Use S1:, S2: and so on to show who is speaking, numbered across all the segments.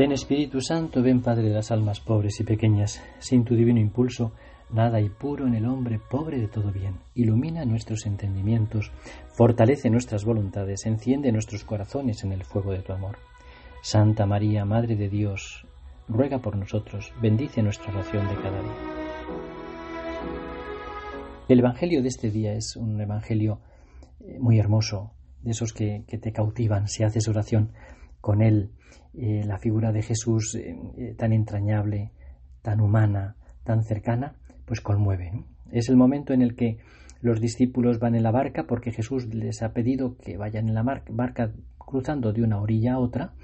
S1: Ven Espíritu Santo, ven Padre de las almas pobres y pequeñas, sin tu divino impulso, nada hay puro en el hombre pobre de todo bien. Ilumina nuestros entendimientos, fortalece nuestras voluntades, enciende nuestros corazones en el fuego de tu amor. Santa María, Madre de Dios, ruega por nosotros, bendice nuestra oración de cada día. El Evangelio de este día es un Evangelio eh, muy hermoso, de esos que, que te cautivan si haces oración con él eh, la figura de Jesús eh, eh, tan entrañable, tan humana, tan cercana, pues conmueve. Es el momento en el que los discípulos van en la barca porque Jesús les ha pedido que vayan en la barca cruzando de una orilla a otra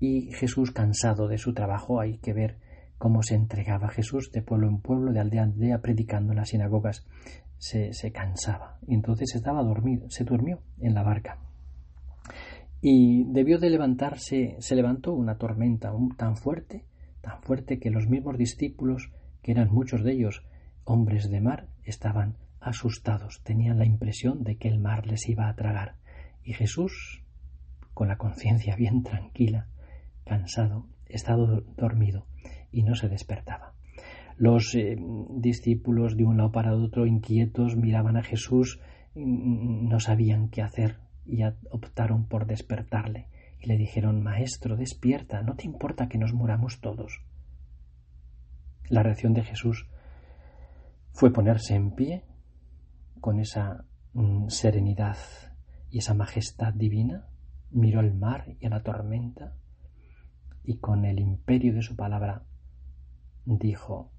S1: y Jesús cansado de su trabajo hay que ver cómo se entregaba Jesús de pueblo en pueblo, de aldea en aldea, predicando en las sinagogas. Se, cansaba entonces estaba dormido, se durmió en la barca y debió de levantarse, se levantó una tormenta tan fuerte, tan fuerte que los mismos discípulos, que eran muchos de ellos hombres de mar, estaban asustados, tenían la impresión de que el mar les iba a tragar. Y Jesús, con la conciencia bien tranquila, cansado, estaba dormido y no se despertaba. Los eh, discípulos de un lado para otro, inquietos, miraban a Jesús, no sabían qué hacer, y optaron por despertarle y le dijeron Maestro, despierta, ¿no te importa que nos muramos todos? La reacción de Jesús fue ponerse en pie con esa mm, serenidad y esa majestad divina, miró al mar y a la tormenta y con el imperio de su palabra dijo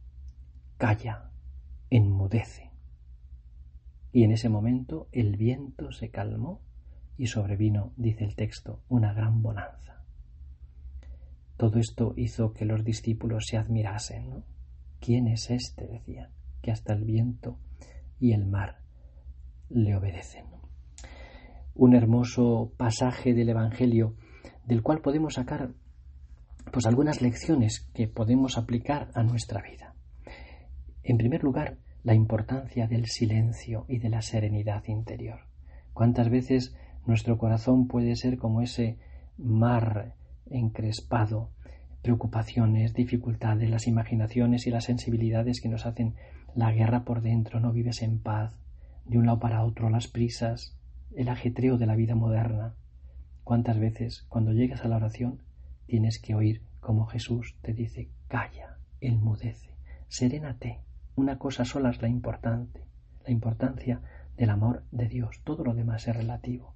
S1: Calla, enmudece. Y en ese momento el viento se calmó y sobrevino, dice el texto, una gran bonanza. Todo esto hizo que los discípulos se admirasen. ¿Quién es este? decían, que hasta el viento y el mar le obedecen. Un hermoso pasaje del Evangelio del cual podemos sacar pues algunas lecciones que podemos aplicar a nuestra vida. En primer lugar, la importancia del silencio y de la serenidad interior. ¿Cuántas veces nuestro corazón puede ser como ese mar encrespado, preocupaciones, dificultades, las imaginaciones y las sensibilidades que nos hacen la guerra por dentro, no vives en paz, de un lado para otro, las prisas, el ajetreo de la vida moderna. ¿Cuántas veces cuando llegas a la oración tienes que oír como Jesús te dice, calla, enmudece, serénate? Una cosa sola es la importante, la importancia del amor de Dios, todo lo demás es relativo.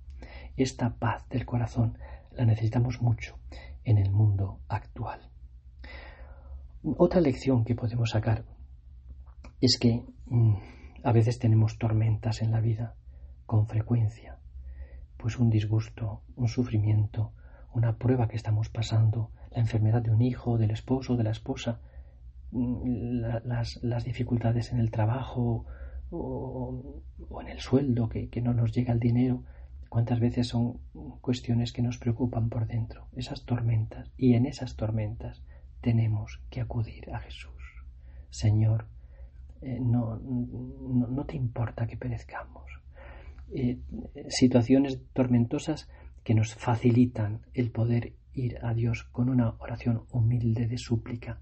S1: Esta paz del corazón la necesitamos mucho en el mundo actual. Otra lección que podemos sacar es que mm, a veces tenemos tormentas en la vida con frecuencia, pues un disgusto, un sufrimiento, una prueba que estamos pasando, la enfermedad de un hijo, del esposo, de la esposa, mm, las, dificultades en el trabajo o, en el sueldo, que, que no nos llega el dinero, cuántas veces son cuestiones que nos preocupan por dentro, esas tormentas, y en esas tormentas tenemos que acudir a Jesús. Señor, eh, no, no, te importa que perezcamos. Eh, situaciones tormentosas que nos facilitan el poder ir a Dios con una oración humilde de súplica,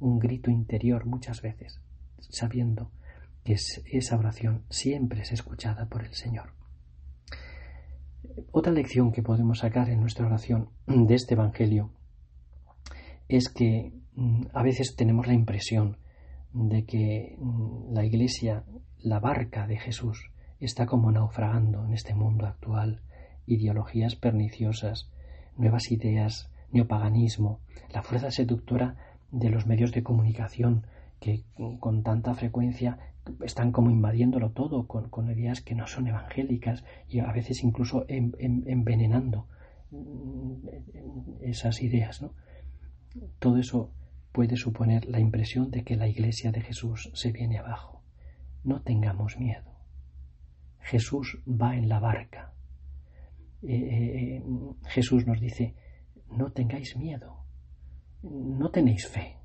S1: un grito interior muchas veces, sabiendo que esa oración siempre es escuchada por el Señor. Otra lección que podemos sacar en nuestra oración de este Evangelio es que mm, a veces tenemos la impresión de que mm, la Iglesia, la barca de Jesús, está como naufragando en este mundo actual, ideologías perniciosas, nuevas ideas, neopaganismo, la fuerza seductora de los medios de comunicación que mm, con tanta frecuencia están como invadiéndolo todo con, ideas que no son evangélicas y a veces incluso envenenando mm, esas ideas. ¿no? Todo eso puede suponer la impresión de que la iglesia de Jesús se viene abajo. No tengamos miedo. Jesús va en la barca. Eh, eh, eh, Jesús nos dice, no tengáis miedo, no tenéis fe,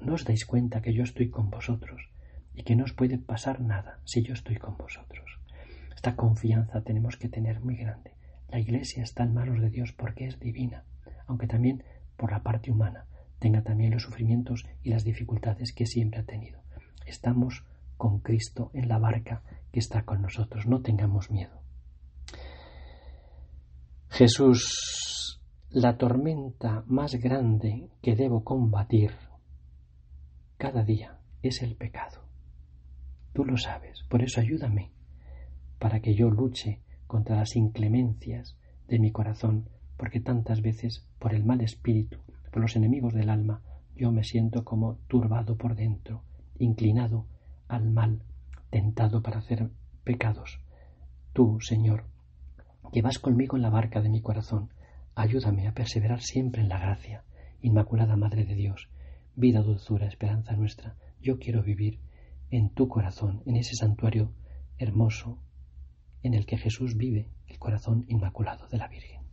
S1: no os dais cuenta que yo estoy con vosotros y que no os puede pasar nada si yo estoy con vosotros. Esta confianza tenemos que tener muy grande. La Iglesia está en manos de Dios porque es divina, aunque también por la parte humana, tenga también los sufrimientos y las dificultades que siempre ha tenido. Estamos con Cristo en la barca que está con nosotros, no tengamos miedo. Jesús, la tormenta más grande que debo combatir cada día es el pecado. Tú lo sabes, por eso ayúdame, para que yo luche contra las inclemencias de mi corazón, porque tantas veces, por el mal espíritu, por los enemigos del alma, yo me siento como turbado por dentro, inclinado al mal, tentado para hacer pecados. Tú, Señor, que vas conmigo en la barca de mi corazón, ayúdame a perseverar siempre en la gracia. Inmaculada Madre de Dios, vida, dulzura, esperanza nuestra, yo quiero vivir en tu corazón, en ese santuario hermoso en el que Jesús vive, el corazón inmaculado de la Virgen.